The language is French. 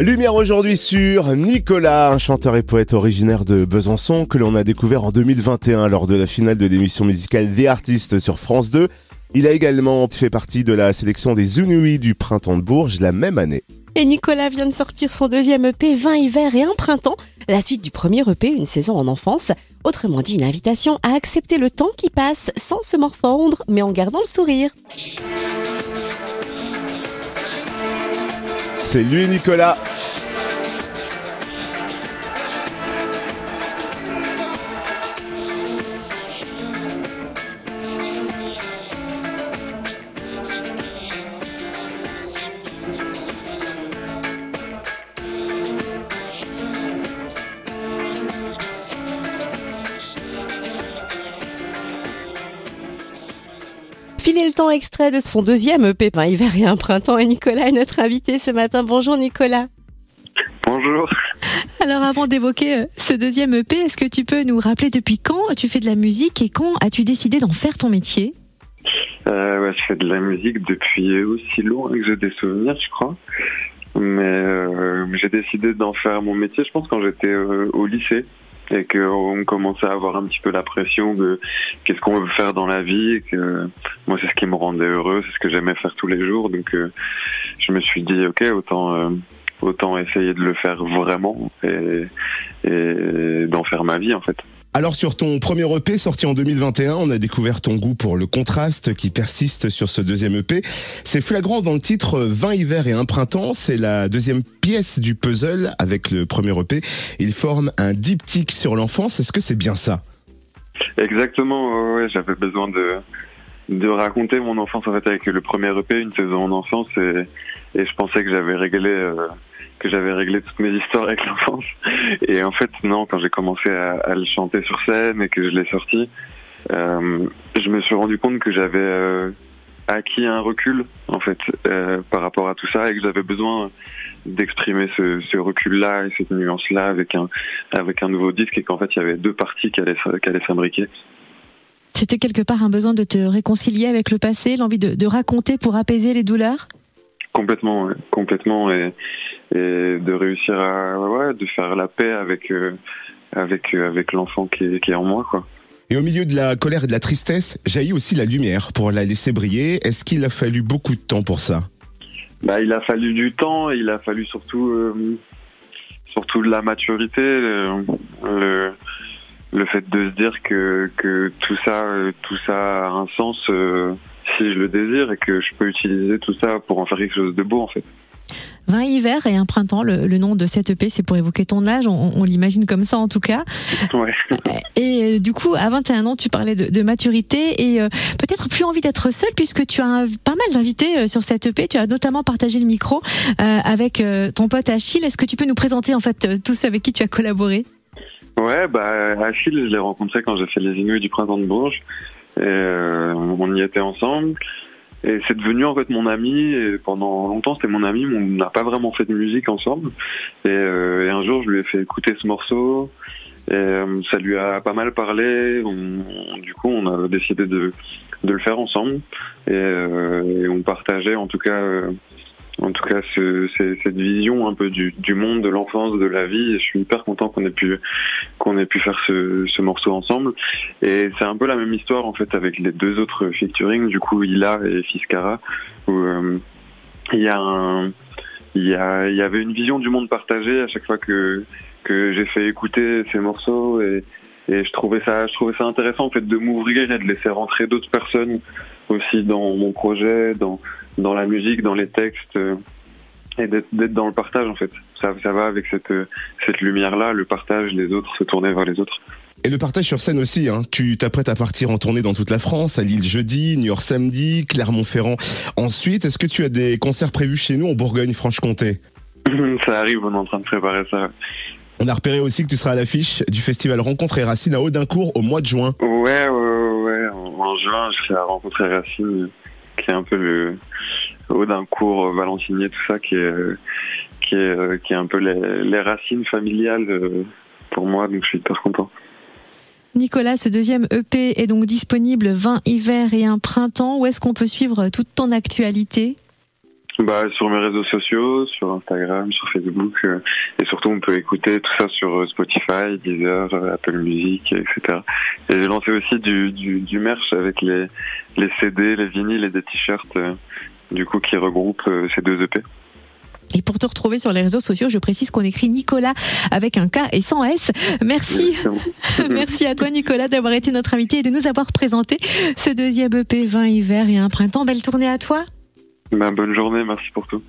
Lumière aujourd'hui sur Nicolas, un chanteur et poète originaire de Besançon que l'on a découvert en 2021 lors de la finale de l'émission musicale The Artistes sur France 2. Il a également fait partie de la sélection des Unui du printemps de Bourges la même année. Et Nicolas vient de sortir son deuxième EP 20 hiver et un printemps, la suite du premier EP une saison en enfance, autrement dit une invitation à accepter le temps qui passe sans se morfondre mais en gardant le sourire. C'est lui Nicolas. Filer le temps extrait de son deuxième EP 20 hiver et un printemps et Nicolas est notre invité ce matin. Bonjour Nicolas. Bonjour. Alors avant d'évoquer euh, ce deuxième EP, est-ce que tu peux nous rappeler depuis quand tu fais de la musique et quand as-tu décidé d'en faire ton métier? Euh, ouais, je fais de la musique depuis aussi loin que j'ai des souvenirs, je crois. Mais euh, j'ai décidé d'en faire mon métier, je pense, quand j'étais euh, au lycée et qu'on commençait à avoir un petit peu la pression de qu'est-ce qu'on veut faire dans la vie et que moi c'est ce qui me rendait heureux, c'est ce que j'aimais faire tous les jours. Donc euh, je me suis dit ok autant euh, autant essayer de le faire vraiment et, et d'en faire ma vie en fait. Alors sur ton premier EP sorti en 2021, on a découvert ton goût pour le contraste qui persiste sur ce deuxième EP. C'est flagrant dans le titre 20 hivers et un printemps, c'est la deuxième pièce du puzzle avec le premier EP. Il forme un diptyque sur l'enfance, est-ce que c'est bien ça? Exactement, ouais, j'avais besoin de de raconter mon enfance en fait avec le premier EP, une saison en enfance et, et je pensais que j'avais réglé euh, que j'avais réglé toutes mes histoires avec l'enfance et en fait non quand j'ai commencé à, le chanter sur scène et que je l'ai sorti, euh, je me suis rendu compte que j'avais euh, acquis un recul en fait euh, par rapport à tout ça et que j'avais besoin d'exprimer ce, recul-là et cette nuance-là avec un avec un nouveau disque et qu'en fait il y avait deux parties qui allaient qui s'imbriquer. C'était quelque part un besoin de te réconcilier avec le passé, l'envie de raconter pour apaiser les douleurs? Complètement, ouais, complètement, et, et de réussir à, ouais, de faire la paix avec euh, avec euh, avec l'enfant qui est, qui est en moi, quoi. Et au milieu de la colère et de la tristesse, jaillit aussi la lumière pour la laisser briller. Est-ce qu'il a fallu beaucoup de temps pour ça? Bah, il a fallu du temps. Il a fallu surtout euh, surtout de la maturité, le, le fait de se dire que, que tout ça, tout ça a un sens si je le désire et que je peux utiliser tout ça pour en faire quelque chose de beau en fait. 20 hivers et un printemps, le, le nom de cette EP, c'est pour évoquer ton âge, on, on l'imagine comme ça en tout cas. Ouais. Et euh, du coup, à 21 ans, tu parlais de, de maturité et euh, peut-être plus envie d'être seul puisque tu as un, pas mal d'invités euh, sur cette EP. Tu as notamment partagé le micro avec ton pote Achille. Est-ce que tu peux nous présenter en fait tous ceux avec qui tu as collaboré? Ouais, bah Achille, je l'ai rencontré quand j'ai fait les Inuits du printemps de Bourges. Et euh, on y était ensemble. Et c'est devenu en fait mon ami. Et pendant longtemps, c'était mon ami. mais On n'a pas vraiment fait de musique ensemble. Et, euh, un jour, je lui ai fait écouter ce morceau. Et euh, ça lui a pas mal parlé. Du coup, on a décidé de, le faire ensemble. Et on partageait en tout cas en tout cas ce, cette vision un peu du, monde, de l'enfance, de la vie. Je suis hyper content qu'on ait pu qu'on ait pu faire ce, ce morceau ensemble. Et c'est un peu la même histoire en fait avec les deux autres featuring, du coup Ila et Fiskara, euh, il y, a, il y avait une vision du monde partagée à chaque fois que que j'ai fait écouter ces morceaux et, et je trouvais ça je trouvais ça intéressant en fait de m'ouvrir et de laisser rentrer d'autres personnes aussi dans mon projet dans dans la musique, dans les textes, euh, et d'être dans le partage en fait. Ça, ça va avec cette, euh, cette lumière-là, le partage, les autres, se tourner vers les autres. Et le partage sur scène aussi, hein. tu t'apprêtes à partir en tournée dans toute la France, à Lille jeudi, New York samedi, Clermont-Ferrand ensuite. Est-ce que tu as des concerts prévus chez nous en Bourgogne-Franche-Comté? Ça arrive, on est en train de préparer ça. On a repéré aussi que tu seras à l'affiche du festival Rencontre et Racine à Audincourt au mois de juin. Ouais, ouais, ouais. Juin, je serai à Rencontre et Racine qui est un peu le Audincourt, Valentinier, tout ça, qui est, qui est, qui est un peu les, les racines familiales pour moi, donc je suis hyper content. Nicolas, ce deuxième EP est donc disponible 20 hiver et un printemps. Où est-ce qu'on peut suivre toute ton actualité? Bah, Sur mes réseaux sociaux, sur Instagram, sur Facebook. euh, et surtout, on peut écouter tout ça sur euh, Spotify, Deezer, euh, Apple Music, etc. Et j'ai lancé aussi du, du, du merch avec les, les CD, les vinyles et des t-shirts, euh, du coup, qui regroupent euh, ces deux EP. Et pour te retrouver sur les réseaux sociaux, je précise qu'on écrit Nicolas avec un K et sans S. Merci. Merci à toi Nicolas d'avoir été notre invité et de nous avoir présenté ce deuxième EP 20 hiver et un printemps. Belle tournée à toi. Bah, bonne journée, merci pour tout.